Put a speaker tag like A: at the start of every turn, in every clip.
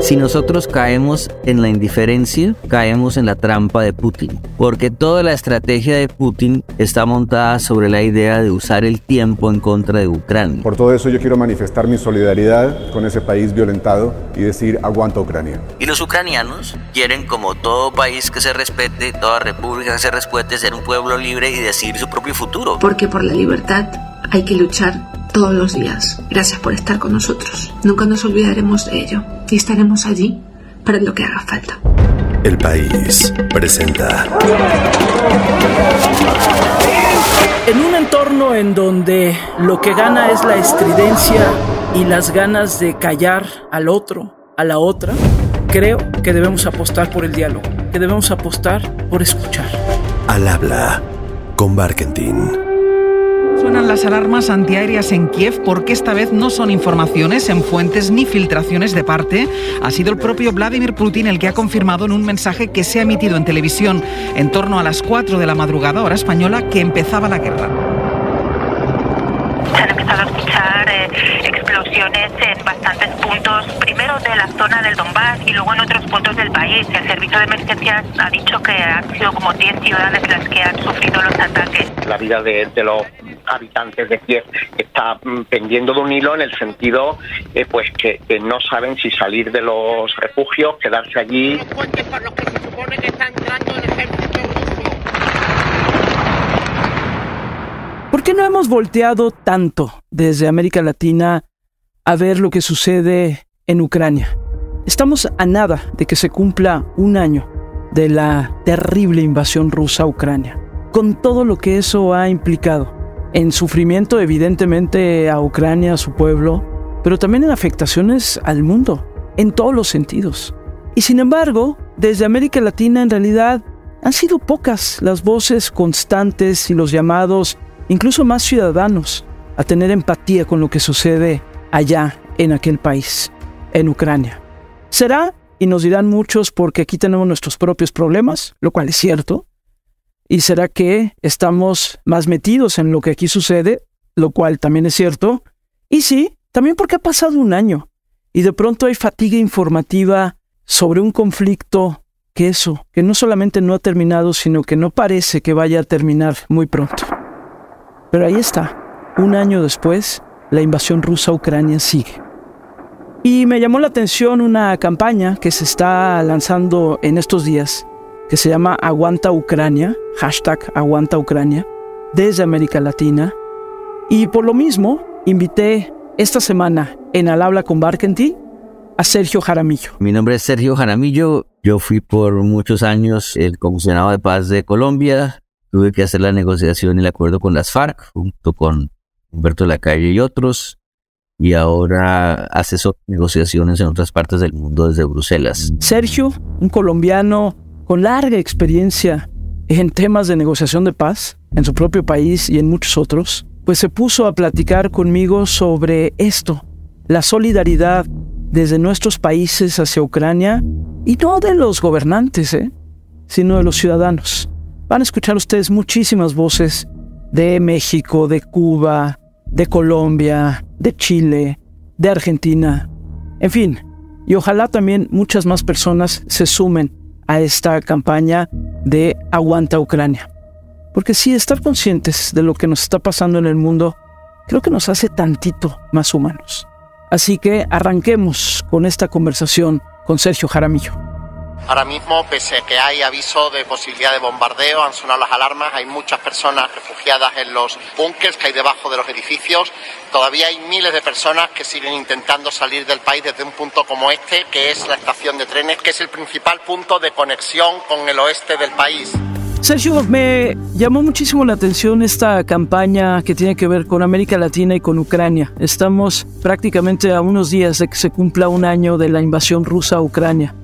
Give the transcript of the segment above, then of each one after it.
A: Si nosotros caemos en la indiferencia, caemos en la trampa de Putin, porque toda la estrategia de Putin está montada sobre la idea de usar el tiempo en contra de Ucrania.
B: Por todo eso yo quiero manifestar mi solidaridad con ese país violentado y decir aguanta Ucrania.
A: Y los ucranianos quieren, como todo país que se respete, toda república que se respete, ser un pueblo libre y decidir su propio futuro.
C: Porque por la libertad hay que luchar todos los días. Gracias por estar con nosotros. Nunca nos olvidaremos de ello y estaremos allí para lo que haga falta.
D: El país presenta.
E: En un entorno en donde lo que gana es la estridencia y las ganas de callar al otro, a la otra, creo que debemos apostar por el diálogo, que debemos apostar por escuchar.
D: Al habla con Barkentin.
F: Suenan las alarmas antiaéreas en Kiev porque esta vez no son informaciones en fuentes ni filtraciones de parte. Ha sido el propio Vladimir Putin el que ha confirmado en un mensaje que se ha emitido en televisión en torno a las 4 de la madrugada hora española que empezaba la guerra.
G: Se han empezado a escuchar eh, en bastantes puntos, primero de la zona del Donbass y luego en otros puntos del país. El servicio de emergencias ha dicho que han sido como 10 ciudades las que han sufrido los ataques.
H: La vida de, de los habitantes de Kiev está mm, pendiendo de un hilo en el sentido eh, pues que, que, no saben si salir de los refugios, quedarse allí.
E: ¿Por qué no hemos volteado tanto desde América Latina a ver lo que sucede en Ucrania? Estamos a nada de que se cumpla un año de la terrible invasión rusa a Ucrania, con todo lo que eso ha implicado en sufrimiento evidentemente a Ucrania, a su pueblo, pero también en afectaciones al mundo, en todos los sentidos. Y sin embargo, desde América Latina en realidad han sido pocas las voces constantes y los llamados, incluso más ciudadanos, a tener empatía con lo que sucede allá en aquel país, en Ucrania. ¿Será? Y nos dirán muchos porque aquí tenemos nuestros propios problemas, lo cual es cierto, ¿Y será que estamos más metidos en lo que aquí sucede? Lo cual también es cierto. Y sí, también porque ha pasado un año. Y de pronto hay fatiga informativa sobre un conflicto que eso, que no solamente no ha terminado, sino que no parece que vaya a terminar muy pronto. Pero ahí está. Un año después, la invasión rusa a Ucrania sigue. Y me llamó la atención una campaña que se está lanzando en estos días que se llama Aguanta Ucrania, hashtag Aguanta Ucrania, desde América Latina. Y por lo mismo, invité esta semana en Al Habla con Barkentin a Sergio Jaramillo.
A: Mi nombre es Sergio Jaramillo. Yo fui por muchos años el comisionado de paz de Colombia. Tuve que hacer la negociación y el acuerdo con las FARC, junto con Humberto Lacalle y otros. Y ahora asesor negociaciones en otras partes del mundo desde Bruselas.
E: Sergio, un colombiano con larga experiencia en temas de negociación de paz en su propio país y en muchos otros, pues se puso a platicar conmigo sobre esto, la solidaridad desde nuestros países hacia Ucrania y no de los gobernantes, ¿eh? sino de los ciudadanos. Van a escuchar ustedes muchísimas voces de México, de Cuba, de Colombia, de Chile, de Argentina, en fin, y ojalá también muchas más personas se sumen a esta campaña de Aguanta Ucrania. Porque sí, estar conscientes de lo que nos está pasando en el mundo creo que nos hace tantito más humanos. Así que arranquemos con esta conversación con Sergio Jaramillo.
H: Ahora mismo, pese a que hay aviso de posibilidad de bombardeo, han sonado las alarmas, hay muchas personas refugiadas en los búnkers que hay debajo de los edificios. Todavía hay miles de personas que siguen intentando salir del país desde un punto como este, que es la estación de trenes, que es el principal punto de conexión con el oeste del país.
E: Sergio, me llamó muchísimo la atención esta campaña que tiene que ver con América Latina y con Ucrania. Estamos prácticamente a unos días de que se cumpla un año de la invasión rusa a Ucrania.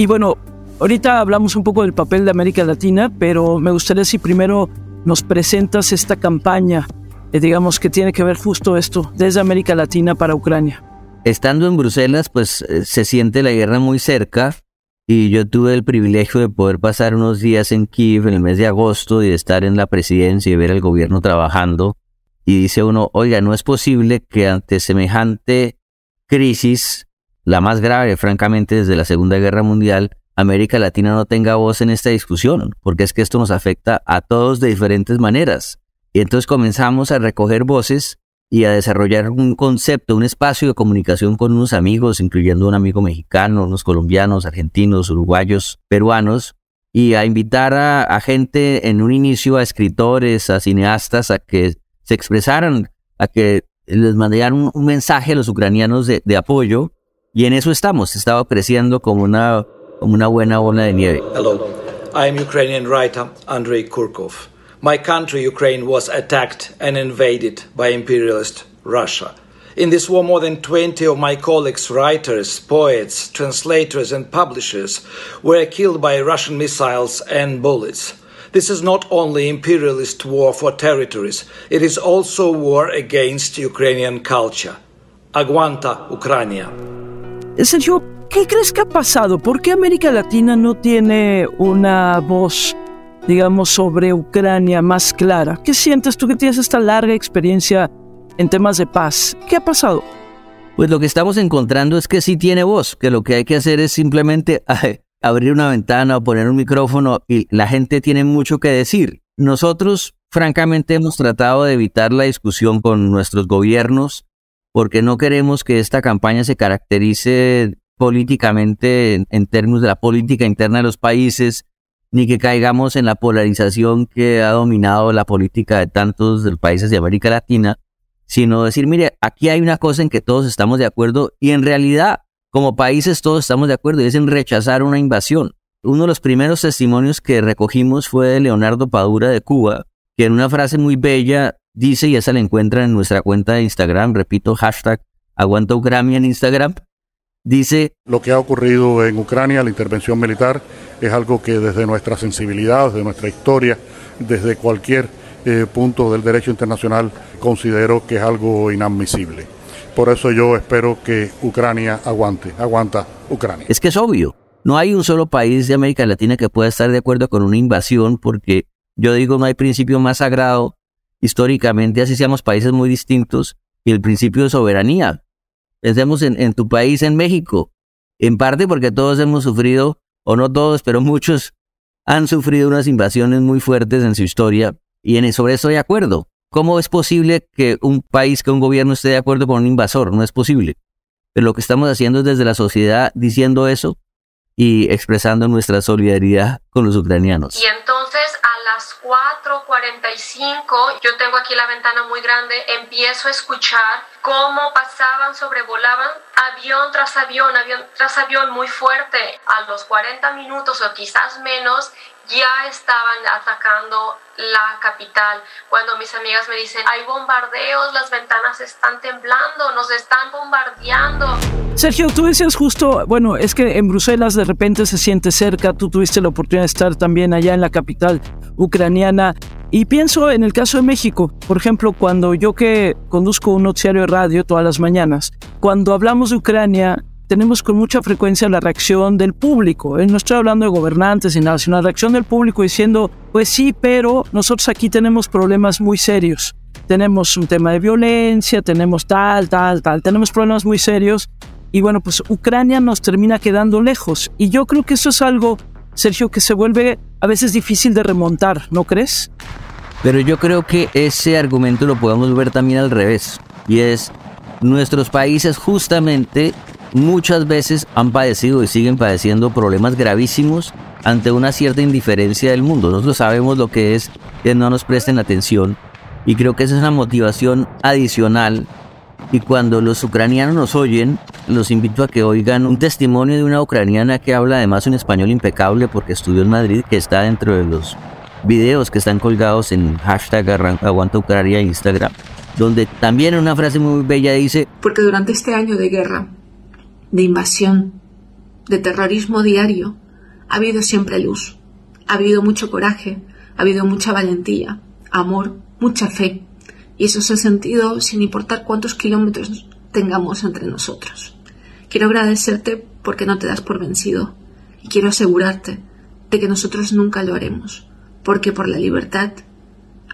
E: Y bueno, ahorita hablamos un poco del papel de América Latina, pero me gustaría si primero nos presentas esta campaña, eh, digamos que tiene que ver justo esto, desde América Latina para Ucrania.
A: Estando en Bruselas, pues eh, se siente la guerra muy cerca y yo tuve el privilegio de poder pasar unos días en Kiev en el mes de agosto y de estar en la presidencia y ver al gobierno trabajando. Y dice uno, oiga, no es posible que ante semejante crisis la más grave, francamente, desde la Segunda Guerra Mundial, América Latina no tenga voz en esta discusión, porque es que esto nos afecta a todos de diferentes maneras. Y entonces comenzamos a recoger voces y a desarrollar un concepto, un espacio de comunicación con unos amigos, incluyendo un amigo mexicano, unos colombianos, argentinos, uruguayos, peruanos, y a invitar a, gente en un inicio, a escritores, a cineastas, a que se expresaran, a que les mandaran un, mensaje a los ucranianos de, de, apoyo, y en eso estamos, estaba creciendo como una, como una buena bola de nieve.
I: Hello, I'm Ukrainian writer Andrei Kurkov. My country, Ukraine, was attacked and invaded by imperialist Russia. In this war, more than 20 of my colleagues, writers, poets, translators, and publishers, were killed by Russian missiles and bullets. This is not only imperialist war for territories, it is also war against Ukrainian culture. Aguanta Ucrania.
E: Sergio, ¿qué crees que ha pasado? ¿Por qué América Latina no tiene una voz digamos, sobre Ucrania más clara. ¿Qué sientes tú que tienes esta larga experiencia en temas de paz? ¿Qué ha pasado?
A: Pues lo que estamos encontrando es que sí tiene voz, que lo que hay que hacer es simplemente abrir una ventana o poner un micrófono y la gente tiene mucho que decir. Nosotros, francamente, hemos tratado de evitar la discusión con nuestros gobiernos porque no queremos que esta campaña se caracterice políticamente en, términos de la política interna de los países, ni que caigamos en la polarización que ha dominado la política de tantos países de América Latina, sino decir, mire, aquí hay una cosa en que todos estamos de acuerdo y en realidad como países todos estamos de acuerdo y es en rechazar una invasión. Uno de los primeros testimonios que recogimos fue de Leonardo Padura de Cuba, que en una frase muy bella dice, y esa la encuentran en nuestra cuenta de Instagram, repito, hashtag aguanta Ucrania en Instagram, dice...
J: Lo que ha ocurrido en Ucrania, la intervención militar, es algo que desde nuestra sensibilidad, desde nuestra historia, desde cualquier eh, punto del derecho internacional, considero que es algo inadmisible. Por eso yo espero que Ucrania aguante, aguanta Ucrania.
A: Es que es obvio, no hay un solo país de América Latina que pueda estar de acuerdo con una invasión porque yo digo no hay principio más sagrado históricamente, así seamos países muy distintos, y el principio de soberanía. Pensemos en, tu país, en México, en parte porque todos hemos sufrido o no todos, pero muchos han sufrido unas invasiones muy fuertes en su historia y en, sobre eso de acuerdo. ¿Cómo es posible que un país, que un gobierno esté de acuerdo con un invasor? No es posible. Pero lo que estamos haciendo es desde la sociedad diciendo eso y expresando nuestra solidaridad con los ucranianos.
K: Y entonces 4.45, yo tengo aquí la ventana muy grande, empiezo a escuchar cómo pasaban, sobrevolaban avión tras avión, avión tras avión muy fuerte. A los 40 minutos o quizás menos, ya estaban atacando la capital. Cuando mis amigas me dicen, hay bombardeos, las ventanas están temblando, nos están bombardeando.
E: Sergio, tú decías justo, bueno, es que en Bruselas de repente se siente cerca, tú tuviste la oportunidad de estar también allá en la capital ucraniana. Y pienso en el caso de México, por ejemplo, cuando yo que conduzco un noticiario de radio todas las mañanas, cuando hablamos de Ucrania, tenemos con mucha frecuencia la reacción del público. No estoy hablando de gobernantes ni nada, sino la reacción del público diciendo, pues sí, pero nosotros aquí tenemos problemas muy serios. Tenemos un tema de violencia, tenemos tal, tal, tal, tenemos problemas muy serios. Y bueno, pues Ucrania nos termina quedando lejos. Y yo creo que eso es algo, Sergio, que se vuelve a veces difícil de remontar, ¿no crees?
A: Pero yo creo que ese argumento lo podemos ver también al revés. Y es, nuestros países justamente muchas veces han padecido y siguen padeciendo problemas gravísimos ante una cierta indiferencia del mundo. Nosotros sabemos lo que es que no nos presten atención y creo que esa es una motivación adicional. Y cuando los ucranianos nos oyen, los invito a que oigan un testimonio de una ucraniana que habla además un español impecable porque estudió en Madrid, que está dentro de los videos que están colgados en hashtag Aguanta Ucrania Instagram, donde también una frase muy bella dice,
C: porque durante este año de guerra de invasión, de terrorismo diario, ha habido siempre luz, ha habido mucho coraje, ha habido mucha valentía, amor, mucha fe, y eso se ha sentido sin importar cuántos kilómetros tengamos entre nosotros. Quiero agradecerte porque no te das por vencido, y quiero asegurarte de que nosotros nunca lo haremos, porque por la libertad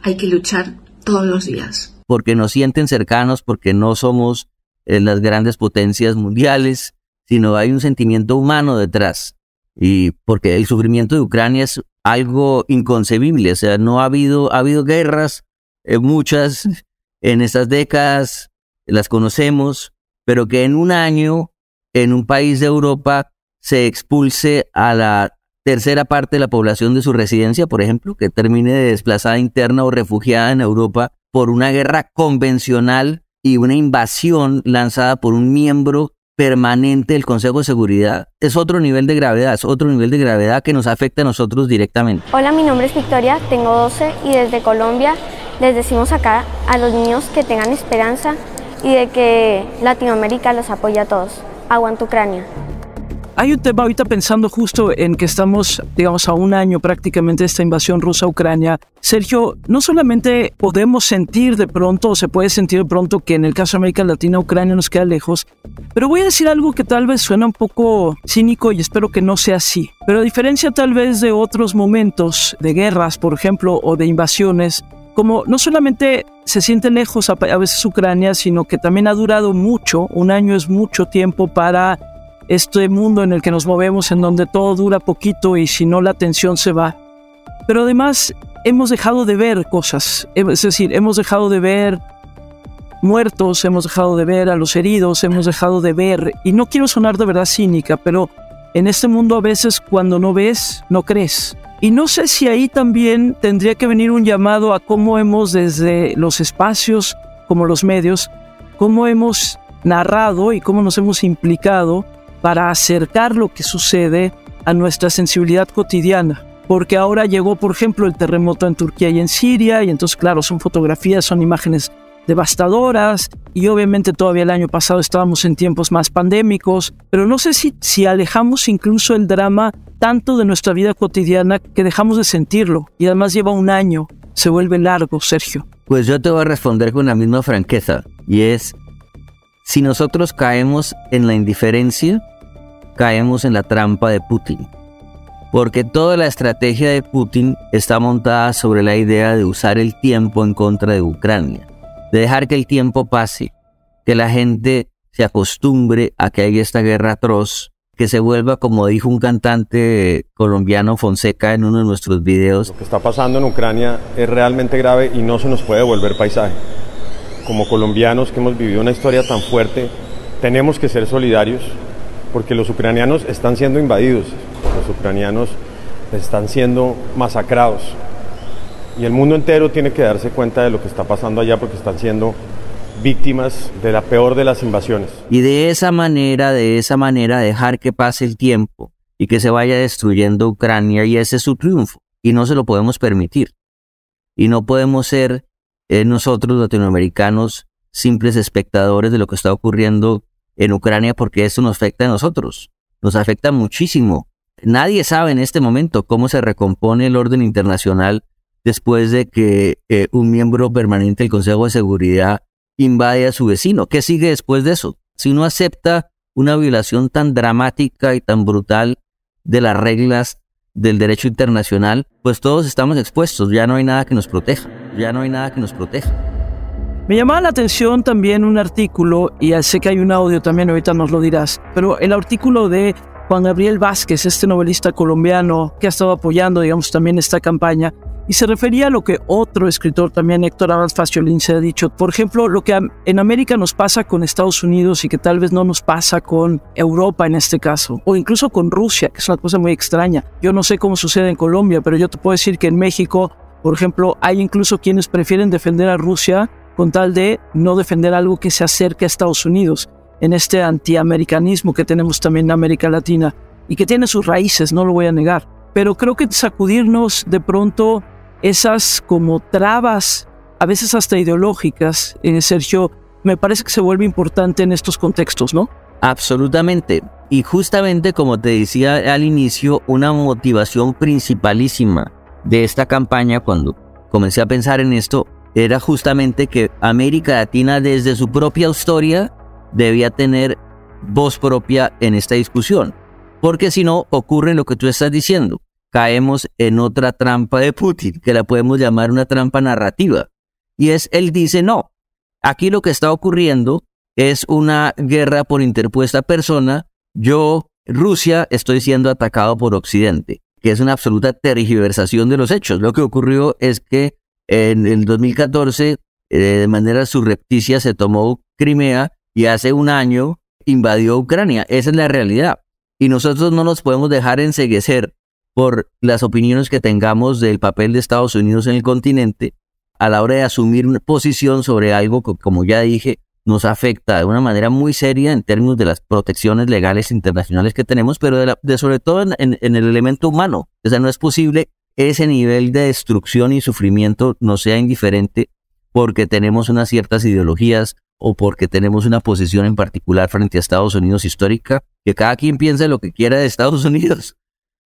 C: hay que luchar todos los días.
A: Porque nos sienten cercanos, porque no somos en las grandes potencias mundiales, sino hay un sentimiento humano detrás. Y porque el sufrimiento de Ucrania es algo inconcebible, o sea, no ha habido, ha habido guerras, eh, muchas en estas décadas, las conocemos, pero que en un año, en un país de Europa, se expulse a la tercera parte de la población de su residencia, por ejemplo, que termine de desplazada interna o refugiada en Europa por una guerra convencional y una invasión lanzada por un miembro permanente del Consejo de Seguridad, es otro nivel de gravedad, es otro nivel de gravedad que nos afecta a nosotros directamente.
L: Hola, mi nombre es Victoria, tengo 12 y desde Colombia les decimos acá a los niños que tengan esperanza y de que Latinoamérica los apoya a todos. Aguanta Ucrania.
E: Hay un tema ahorita pensando justo en que estamos, digamos, a un año prácticamente de esta invasión rusa a Ucrania. Sergio, no solamente podemos sentir de pronto, o se puede sentir de pronto que en el caso de América Latina, Ucrania nos queda lejos, pero voy a decir algo que tal vez suena un poco cínico y espero que no sea así. Pero a diferencia tal vez de otros momentos de guerras, por ejemplo, o de invasiones, como no solamente se siente lejos a, veces Ucrania, sino que también ha durado mucho, un año es mucho tiempo para este mundo en el que nos movemos, en donde todo dura poquito y si no la atención se va. Pero además hemos dejado de ver cosas, es decir, hemos dejado de ver muertos, hemos dejado de ver a los heridos, hemos dejado de ver, y no quiero sonar de verdad cínica, pero en este mundo a veces cuando no ves, no crees. Y no sé si ahí también tendría que venir un llamado a cómo hemos desde los espacios como los medios, cómo hemos narrado y cómo nos hemos implicado para acercar lo que sucede a nuestra sensibilidad cotidiana. Porque ahora llegó, por ejemplo, el terremoto en Turquía y en Siria, y entonces, claro, son fotografías, son imágenes devastadoras, y obviamente todavía el año pasado estábamos en tiempos más pandémicos, pero no sé si, si alejamos incluso el drama tanto de nuestra vida cotidiana que dejamos de sentirlo, y además lleva un año, se vuelve largo, Sergio.
A: Pues yo te voy a responder con la misma franqueza, y es, si nosotros caemos en la indiferencia, caemos en la trampa de Putin. Porque toda la estrategia de Putin está montada sobre la idea de usar el tiempo en contra de Ucrania, de dejar que el tiempo pase, que la gente se acostumbre a que haya esta guerra atroz, que se vuelva, como dijo un cantante colombiano Fonseca en uno de nuestros videos.
M: Lo que está pasando en Ucrania es realmente grave y no se nos puede volver paisaje. Como colombianos que hemos vivido una historia tan fuerte, tenemos que ser solidarios porque los ucranianos están siendo invadidos, los ucranianos están siendo masacrados. Y el mundo entero tiene que darse cuenta de lo que está pasando allá porque están siendo víctimas de la peor de las invasiones.
A: Y de esa manera, de esa manera, dejar que pase el tiempo y que se vaya destruyendo Ucrania y ese es su triunfo. Y no se lo podemos permitir. Y no podemos ser eh, nosotros latinoamericanos simples espectadores de lo que está ocurriendo en Ucrania porque eso nos afecta a nosotros, nos afecta muchísimo. Nadie sabe en este momento cómo se recompone el orden internacional después de que eh, un miembro permanente del Consejo de Seguridad invade a su vecino. ¿Qué sigue después de eso? Si uno acepta una violación tan dramática y tan brutal de las reglas del derecho internacional, pues todos estamos expuestos, ya no hay nada que nos proteja, ya no hay nada que nos proteja.
E: Me llamaba la atención también un artículo, y sé que hay un audio también, ahorita nos lo dirás, pero el artículo de Juan Gabriel Vázquez, este novelista colombiano que ha estado apoyando, digamos, también esta campaña, y se refería a lo que otro escritor también, Héctor Abad Faciolín, se ha dicho. Por ejemplo, lo que en América nos pasa con Estados Unidos y que tal vez no nos pasa con Europa en este caso, o incluso con Rusia, que es una cosa muy extraña. Yo no sé cómo sucede en Colombia, pero yo te puedo decir que en México, por ejemplo, hay incluso quienes prefieren defender a Rusia con tal de no defender algo que se acerque a Estados Unidos, en este antiamericanismo que tenemos también en América Latina y que tiene sus raíces, no lo voy a negar. Pero creo que sacudirnos de pronto esas como trabas, a veces hasta ideológicas, Sergio, me parece que se vuelve importante en estos contextos, ¿no?
A: Absolutamente. Y justamente como te decía al inicio, una motivación principalísima de esta campaña cuando comencé a pensar en esto era justamente que América Latina desde su propia historia debía tener voz propia en esta discusión. Porque si no, ocurre lo que tú estás diciendo. Caemos en otra trampa de Putin, que la podemos llamar una trampa narrativa. Y es, él dice, no, aquí lo que está ocurriendo es una guerra por interpuesta persona yo, Rusia, estoy siendo atacado por Occidente, que es una absoluta tergiversación de los hechos. Lo que ocurrió es que en el 2014, eh, de manera surrepticia, se tomó Crimea y hace un año invadió Ucrania. Esa es la realidad. Y nosotros no nos podemos dejar enseguecer por las opiniones que tengamos del papel de Estados Unidos en el continente a la hora de asumir una posición sobre algo que, como ya dije, nos afecta de una manera muy seria en términos de las protecciones legales internacionales que tenemos, pero de, sobre todo en, el elemento humano. O sea, no es posible ese nivel de destrucción y sufrimiento no sea indiferente porque tenemos unas ciertas ideologías o porque tenemos una posición en particular frente a Estados Unidos histórica, que cada quien piense lo que quiera de Estados Unidos,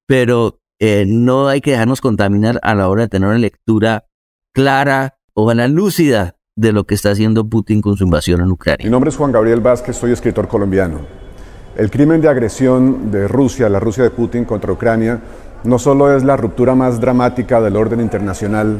A: pero eh, no hay que dejarnos contaminar a la hora de tener una lectura clara o la lúcida de lo que está haciendo Putin con su invasión en Ucrania.
B: Mi nombre es Juan Gabriel Vázquez, soy escritor colombiano. El crimen de agresión de Rusia, la Rusia de Putin contra Ucrania, no solo es la ruptura más dramática del orden internacional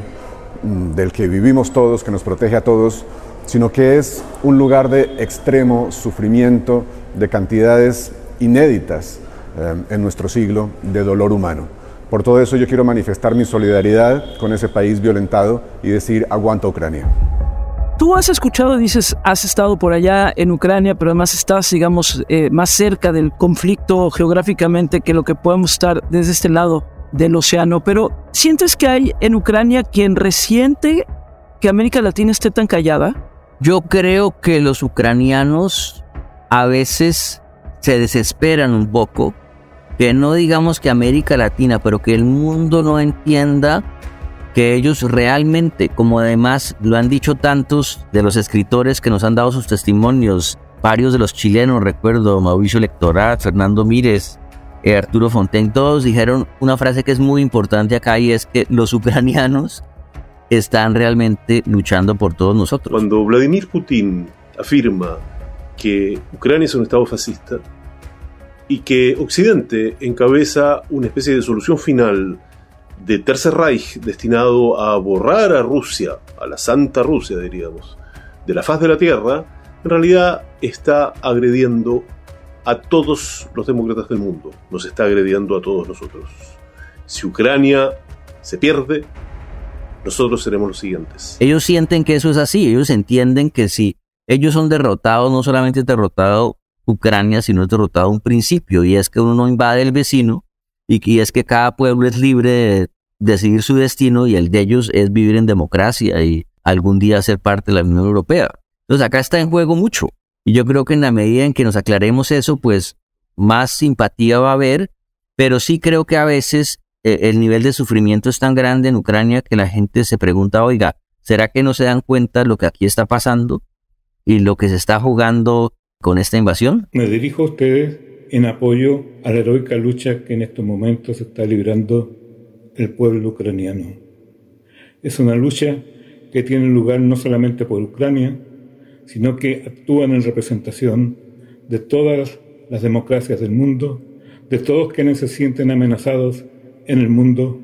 B: mm, del que vivimos todos, que nos protege a todos, sino que es un lugar de extremo sufrimiento, de cantidades inéditas eh, en nuestro siglo de dolor humano. Por todo eso yo quiero manifestar mi solidaridad con ese país violentado y decir aguanta Ucrania.
E: Tú has escuchado, dices, has estado por allá en Ucrania, pero además estás, digamos, eh, más cerca del conflicto geográficamente que lo que podemos estar desde este lado del océano. Pero ¿sientes que hay en Ucrania quien resiente que América Latina esté tan callada?
A: Yo creo que los ucranianos a veces se desesperan un poco, que no digamos que América Latina, pero que el mundo no entienda que ellos realmente, como además lo han dicho tantos de los escritores que nos han dado sus testimonios, varios de los chilenos, recuerdo, Mauricio Lectorat, Fernando Mírez, eh, Arturo Fontaine, todos dijeron una frase que es muy importante acá y es que los ucranianos están realmente luchando por todos nosotros.
N: Cuando Vladimir Putin afirma que Ucrania es un estado fascista y que Occidente encabeza una especie de solución final de Tercer Reich destinado a borrar a Rusia, a la Santa Rusia diríamos, de la faz de la Tierra, en realidad está agrediendo a todos los demócratas del mundo, nos está agrediendo a todos nosotros. Si Ucrania se pierde, nosotros seremos los siguientes.
A: Ellos sienten que eso es así, ellos entienden que si ellos son derrotados, no solamente derrotado Ucrania, sino es derrotado un principio, y es que uno no invade el vecino, y, es que cada pueblo es libre de decidir su destino y el de ellos es vivir en democracia y algún día ser parte de la Unión Europea. Entonces acá está en juego mucho. Y yo creo que en la medida en que nos aclaremos eso, pues más simpatía va a haber, pero sí creo que a veces eh, el nivel de sufrimiento es tan grande en Ucrania que la gente se pregunta, oiga, ¿será que no se dan cuenta lo que aquí está pasando y lo que se está jugando con esta invasión?
O: Me dirijo a ustedes en apoyo a la heroica lucha que en estos momentos está librando el pueblo ucraniano. Es una lucha que tiene lugar no solamente por Ucrania, sino que actúan en representación de todas las democracias del mundo, de todos quienes se sienten amenazados en el mundo,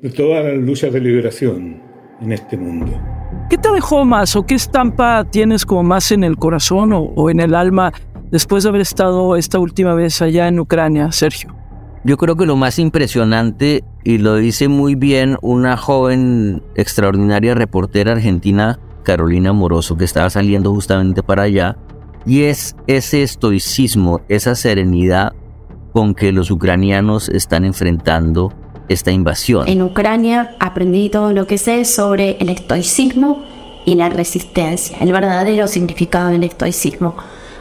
O: de todas las luchas de liberación en este mundo.
E: ¿Qué te dejó más o qué estampa tienes como más en el corazón o, en el alma después de haber estado esta última vez allá en Ucrania, Sergio?
A: Yo creo que lo más impresionante, y lo dice muy bien una joven extraordinaria reportera argentina, Carolina Moroso, que estaba saliendo justamente para allá, y es ese estoicismo, esa serenidad con que los ucranianos están enfrentando esta invasión.
P: En Ucrania aprendí todo lo que sé sobre el estoicismo y la resistencia, el verdadero significado del estoicismo.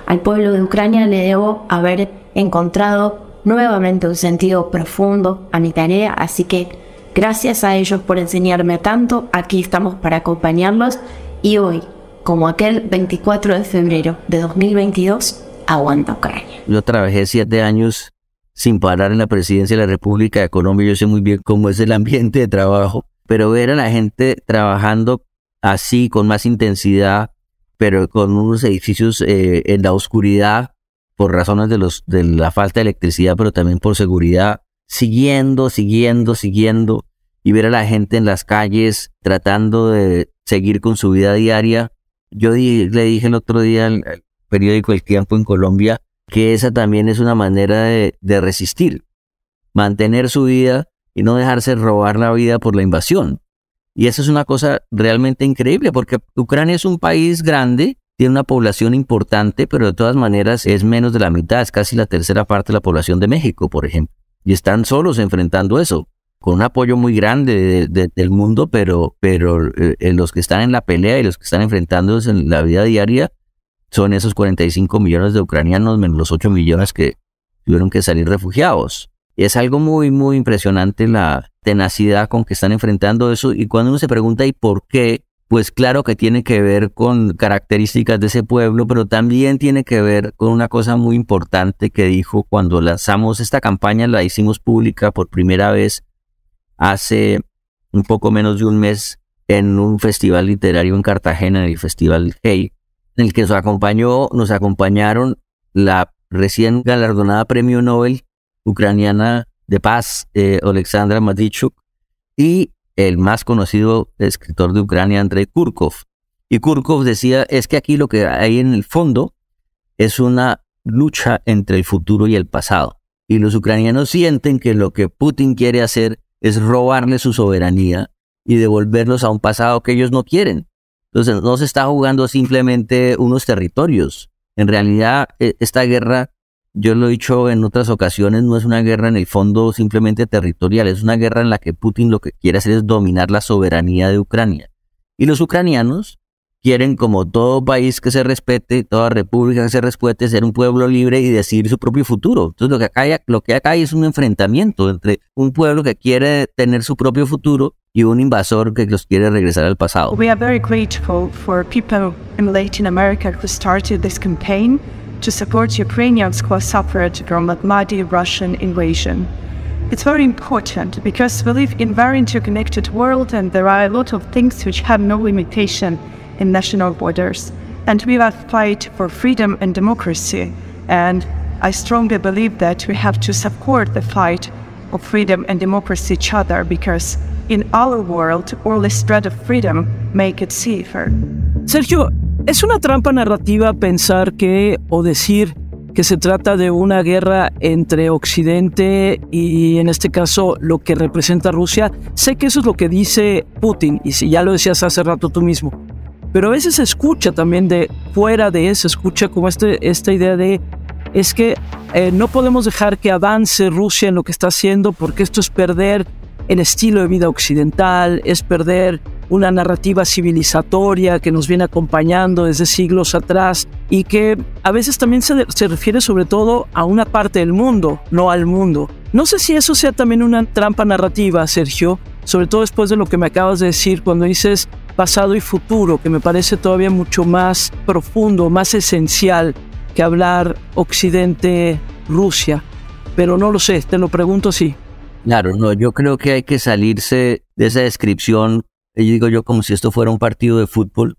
P: Al pueblo de Ucrania le debo haber encontrado nuevamente un sentido profundo a mi tarea, así que gracias a ellos por enseñarme tanto, aquí estamos para acompañarlos y hoy, como aquel 24 de febrero de 2022, aguanta Ucrania.
A: Yo trabajé siete años sin parar en la presidencia de la República de Colombia, yo sé muy bien cómo es el ambiente de trabajo, pero ver a la gente trabajando así, con más intensidad, pero con unos edificios eh, en la oscuridad por razones de, los, de la falta de electricidad, pero también por seguridad, siguiendo, siguiendo, siguiendo, y ver a la gente en las calles tratando de seguir con su vida diaria. Yo le dije el otro día al, periódico El Tiempo en Colombia que esa también es una manera de, de resistir, mantener su vida y no dejarse robar la vida por la invasión. Y eso es una cosa realmente increíble porque Ucrania es un país grande, tiene una población importante, pero de todas maneras es menos de la mitad, es casi la tercera parte de la población de México, por ejemplo. Y están solos enfrentando eso, con un apoyo muy grande del mundo, pero, pero eh, los que están en la pelea y los que están enfrentándose en la vida diaria son esos 45 millones de ucranianos menos los 8 millones que tuvieron que salir refugiados. Es algo muy, muy impresionante la tenacidad con que están enfrentando eso. Y cuando uno se pregunta, ¿y por qué? Pues claro que tiene que ver con características de ese pueblo, pero también tiene que ver con una cosa muy importante que dijo cuando lanzamos esta campaña, la hicimos pública por primera vez hace un poco menos de un mes en un festival literario en Cartagena, en el Festival Hey, en el que nos acompañó, nos acompañaron la recién galardonada Premio Nobel ucraniana de paz, eh, Alexandra Matichuk, y el más conocido escritor de Ucrania, Andrei Kurkov. Y Kurkov decía, es que aquí lo que hay en el fondo es una lucha entre el futuro y el pasado. Y los ucranianos sienten que lo que Putin quiere hacer es robarle su soberanía y devolverlos a un pasado que ellos no quieren. Entonces no se está jugando simplemente unos territorios. En realidad, e, esta guerra yo lo he dicho en otras ocasiones, no es una guerra en el fondo simplemente territorial, es una guerra en la que Putin lo que quiere hacer es dominar la soberanía de Ucrania. Y los ucranianos quieren, como todo país que se respete, toda república que se respete, ser un pueblo libre y decidir su propio futuro. Entonces lo que acá hay, lo que acá hay es un enfrentamiento entre un pueblo que quiere tener su propio futuro y un invasor que los quiere regresar al pasado.
Q: We are very grateful for people in Latin America who started this campaign. to support Ukrainians who suffered from a bloody Russian invasion. It's very important because we live in a very interconnected world and there are a lot of things which have no limitation in national borders. And we must fight for freedom and democracy. And I strongly believe that we have to support the fight of freedom and democracy each other because in our world, the spread of freedom make it safer.
E: Sergio, Es una trampa narrativa pensar que o decir que se trata de una guerra entre Occidente y en este caso lo que representa Rusia. Sé que eso es lo que dice Putin y si ya lo decías hace rato tú mismo. Pero a veces se escucha también de fuera de eso, escucha como este, esta idea de es que eh, no podemos dejar que avance Rusia en lo que está haciendo porque esto es perder el estilo de vida occidental, es perder una narrativa civilizatoria que nos viene acompañando desde siglos atrás y que a veces también se, se, refiere sobre todo a una parte del mundo, no al mundo. No sé si eso sea también una trampa narrativa, Sergio, sobre todo después de lo que me acabas de decir cuando dices pasado y futuro, que me parece todavía mucho más profundo, más esencial que hablar Occidente-Rusia. Pero no lo sé, te lo pregunto así.
A: Claro, no, yo creo que hay que salirse de esa descripción, yo digo yo como si esto fuera un partido de fútbol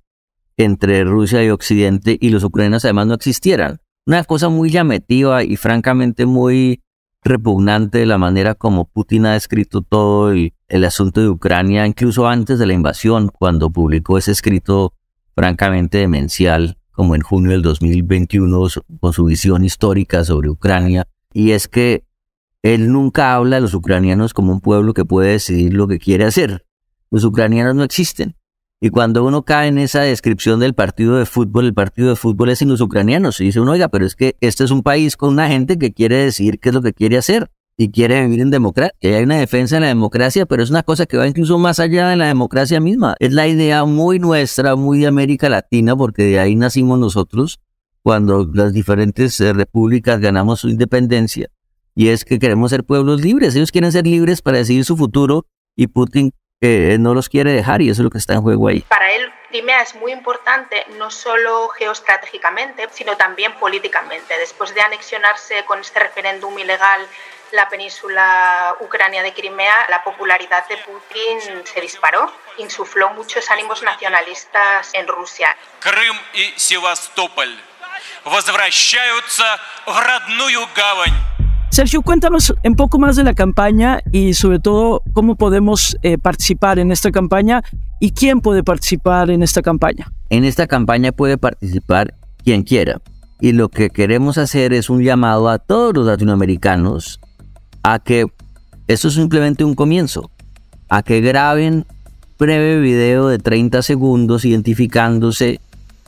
A: entre Rusia y Occidente y los ucranianos además no existieran. Una cosa muy llamativa y francamente muy repugnante de la manera como Putin ha escrito todo el, el asunto de Ucrania, incluso antes de la invasión, cuando publicó ese escrito francamente demencial, como en junio del 2021, con su visión histórica sobre Ucrania. Y es que él nunca habla de los ucranianos como un pueblo que puede decidir lo que quiere hacer. Los ucranianos no existen. Y cuando uno cae en esa descripción del partido de fútbol, el partido de fútbol es sin los ucranianos. Y dice uno, oiga, pero es que este es un país con una gente que quiere decidir qué es lo que quiere hacer y quiere vivir en democracia. Hay una defensa de la democracia, pero es una cosa que va incluso más allá de la democracia misma. Es la idea muy nuestra, muy de América Latina, porque de ahí nacimos nosotros cuando las diferentes eh, repúblicas ganamos su independencia y es que queremos ser pueblos libres. Ellos quieren ser libres para decidir su futuro y Putin eh, no los quiere dejar y eso es lo que está en juego ahí.
K: Para él, Crimea es muy importante no solo geoestratégicamente, sino también políticamente. Después de anexionarse con este referéndum ilegal la península ucrania de Crimea, la popularidad de Putin se disparó, insufló muchos ánimos nacionalistas en Rusia.
R: Крым и Севастополь возвращаются в родную гавань.
E: Sergio, cuéntanos un poco más de la campaña y sobre todo cómo podemos eh, participar en esta campaña y quién puede participar en esta campaña.
A: En esta campaña puede participar quien quiera Y lo que queremos hacer es un llamado a todos los latinoamericanos a que esto es simplemente un comienzo, a que graben breve video de 30 segundos identificándose.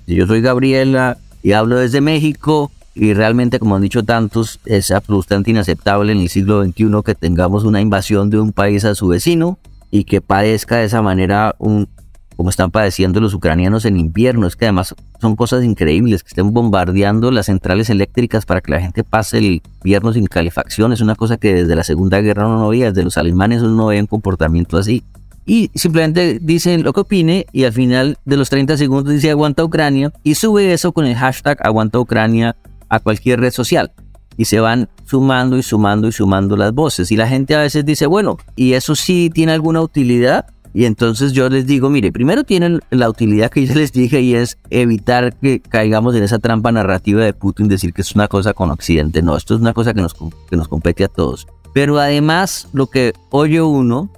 A: Yo soy Gabriela y hablo desde México y realmente, como han dicho tantos, es absolutamente inaceptable en el siglo XXI que tengamos una invasión de un país a su vecino y que padezca de esa manera un, como están padeciendo los ucranianos en invierno. Es que además son cosas increíbles que estén bombardeando las centrales eléctricas para que la gente pase el invierno sin calefacción. Es una cosa que desde la Segunda Guerra no veía, desde los alemanes no veía un comportamiento así. Y simplemente dicen lo que opine y al final de los 30 segundos dice aguanta Ucrania y sube eso con el hashtag aguanta Ucrania a cualquier red social. Y se van sumando y sumando y sumando las voces. Y la gente a veces dice, bueno, ¿y eso sí tiene alguna utilidad? Y entonces yo les digo, mire, primero tienen la utilidad que ya les dije y es evitar que caigamos en esa trampa narrativa de Putin, decir que es una cosa con Occidente. No, esto es una cosa que nos, que nos compete a todos. Pero además lo que oye uno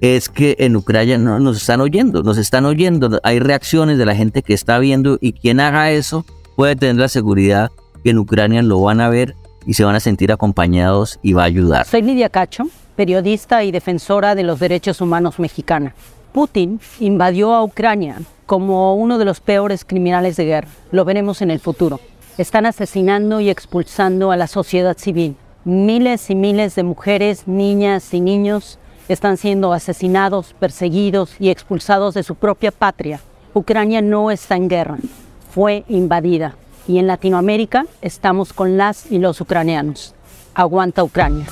A: es que en Ucrania no nos están oyendo, nos están oyendo. Hay reacciones de la gente que está viendo y quien haga eso puede tener la seguridad en Ucrania lo van a ver y se van a sentir acompañados y va a ayudar.
S: Soy Lidia Cacho periodista y defensora de los derechos humanos mexicana. Putin invadió a Ucrania como uno de los peores criminales de guerra. Lo veremos en el futuro. Están asesinando y expulsando a la sociedad civil. Miles y miles de mujeres, niñas y niños están siendo asesinados, perseguidos y expulsados de su propia patria. Ucrania no está en guerra, fue invadida. Y en Latinoamérica estamos con las y los ucranianos. Aguanta Ucrania.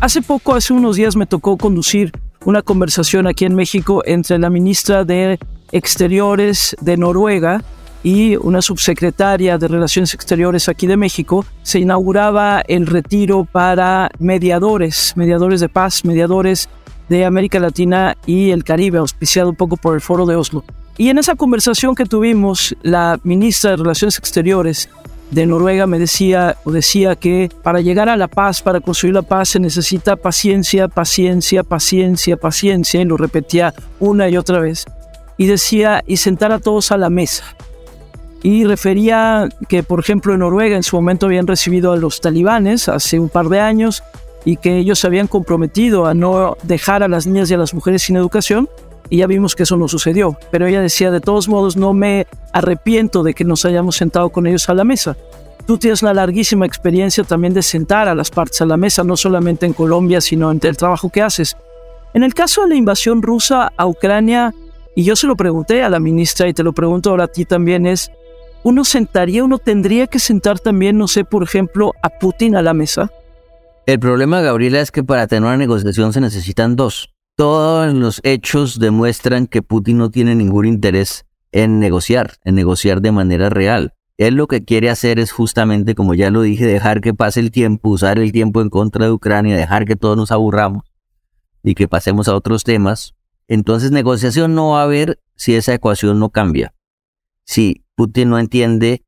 E: Hace poco, hace unos días, me tocó conducir una conversación aquí en México entre la ministra de Exteriores de Noruega y una subsecretaria de Relaciones Exteriores aquí de México. Se inauguraba el retiro para mediadores, mediadores de paz, mediadores de América Latina y el Caribe, auspiciado un poco por el Foro de Oslo. Y en esa conversación que tuvimos, la ministra de Relaciones Exteriores de Noruega me decía o decía que para llegar a la paz, para construir la paz se necesita paciencia, paciencia, paciencia, paciencia y lo repetía una y otra vez. Y decía y sentar a todos a la mesa. Y refería que, por ejemplo, en Noruega en su momento habían recibido a los talibanes hace un par de años y que ellos se habían comprometido a no dejar a las niñas y a las mujeres sin educación y ya vimos que eso no sucedió. Pero ella decía, de todos modos, no me arrepiento de que nos hayamos sentado con ellos a la mesa. Tú tienes la larguísima experiencia también de sentar a las partes a la mesa, no solamente en Colombia, sino en el trabajo que haces. En el caso de la invasión rusa a Ucrania, y yo se lo pregunté a la ministra y te lo pregunto ahora a ti también, es, ¿uno sentaría, uno tendría que sentar también, no sé, por ejemplo, a Putin a la mesa?
A: El problema, Gabriela, es que para tener una negociación se necesitan dos todos los hechos demuestran que Putin no tiene ningún interés en negociar, en negociar de manera real. Él lo que quiere hacer es justamente, como ya lo dije, dejar que pase el tiempo, usar el tiempo en contra de Ucrania, dejar que todos nos aburramos y que pasemos a otros temas. Entonces negociación no va a haber si esa ecuación no cambia. Si Putin no entiende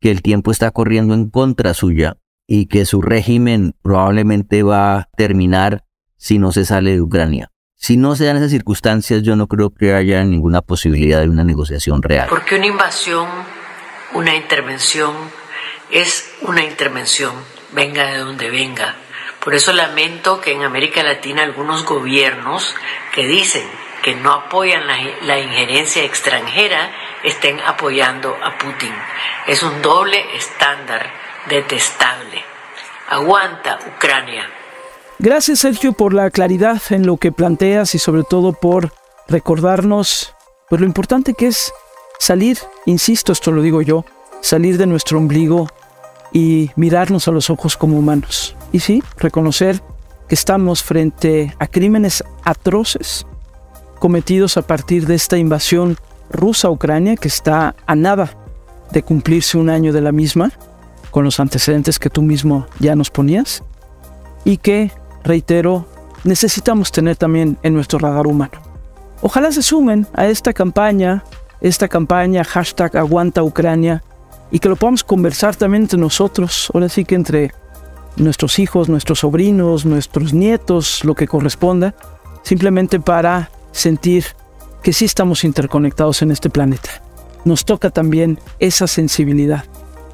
A: que el tiempo está corriendo en contra suya y que su régimen probablemente va a terminar si no se sale de Ucrania. Si no se dan esas circunstancias, yo no creo que haya ninguna posibilidad de una negociación real.
T: Porque una invasión, una intervención, es una intervención, venga de donde venga. Por eso lamento que en América Latina algunos gobiernos que dicen que no apoyan la, la, injerencia extranjera estén apoyando a Putin. Es un doble estándar detestable. Aguanta Ucrania.
E: Gracias Sergio por la claridad en lo que planteas y sobre todo por recordarnos pues lo importante que es salir, insisto, esto lo digo yo, salir de nuestro ombligo y mirarnos a los ojos como humanos. Y sí, reconocer que estamos frente a crímenes atroces cometidos a partir de esta invasión rusa a Ucrania que está a nada de cumplirse un año de la misma, con los antecedentes que tú mismo ya nos ponías, y que reitero, necesitamos tener también en nuestro radar humano. Ojalá se sumen a esta campaña, esta campaña hashtag aguanta Ucrania, y que lo podamos conversar también entre nosotros, ahora sí que entre nuestros hijos, nuestros sobrinos, nuestros nietos, lo que corresponda, simplemente para sentir que sí estamos interconectados en este planeta. Nos toca también esa sensibilidad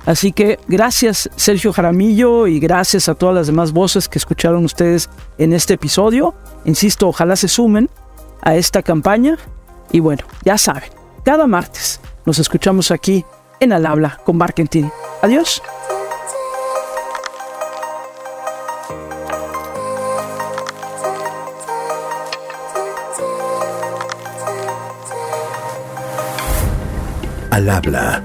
E: Así que gracias Sergio Jaramillo y gracias a todas las demás voces que escucharon ustedes en este episodio. Insisto, ojalá se sumen a esta campaña. Y bueno, ya saben, cada martes nos escuchamos aquí en Al Habla con Marketing. Adiós.
M: Al habla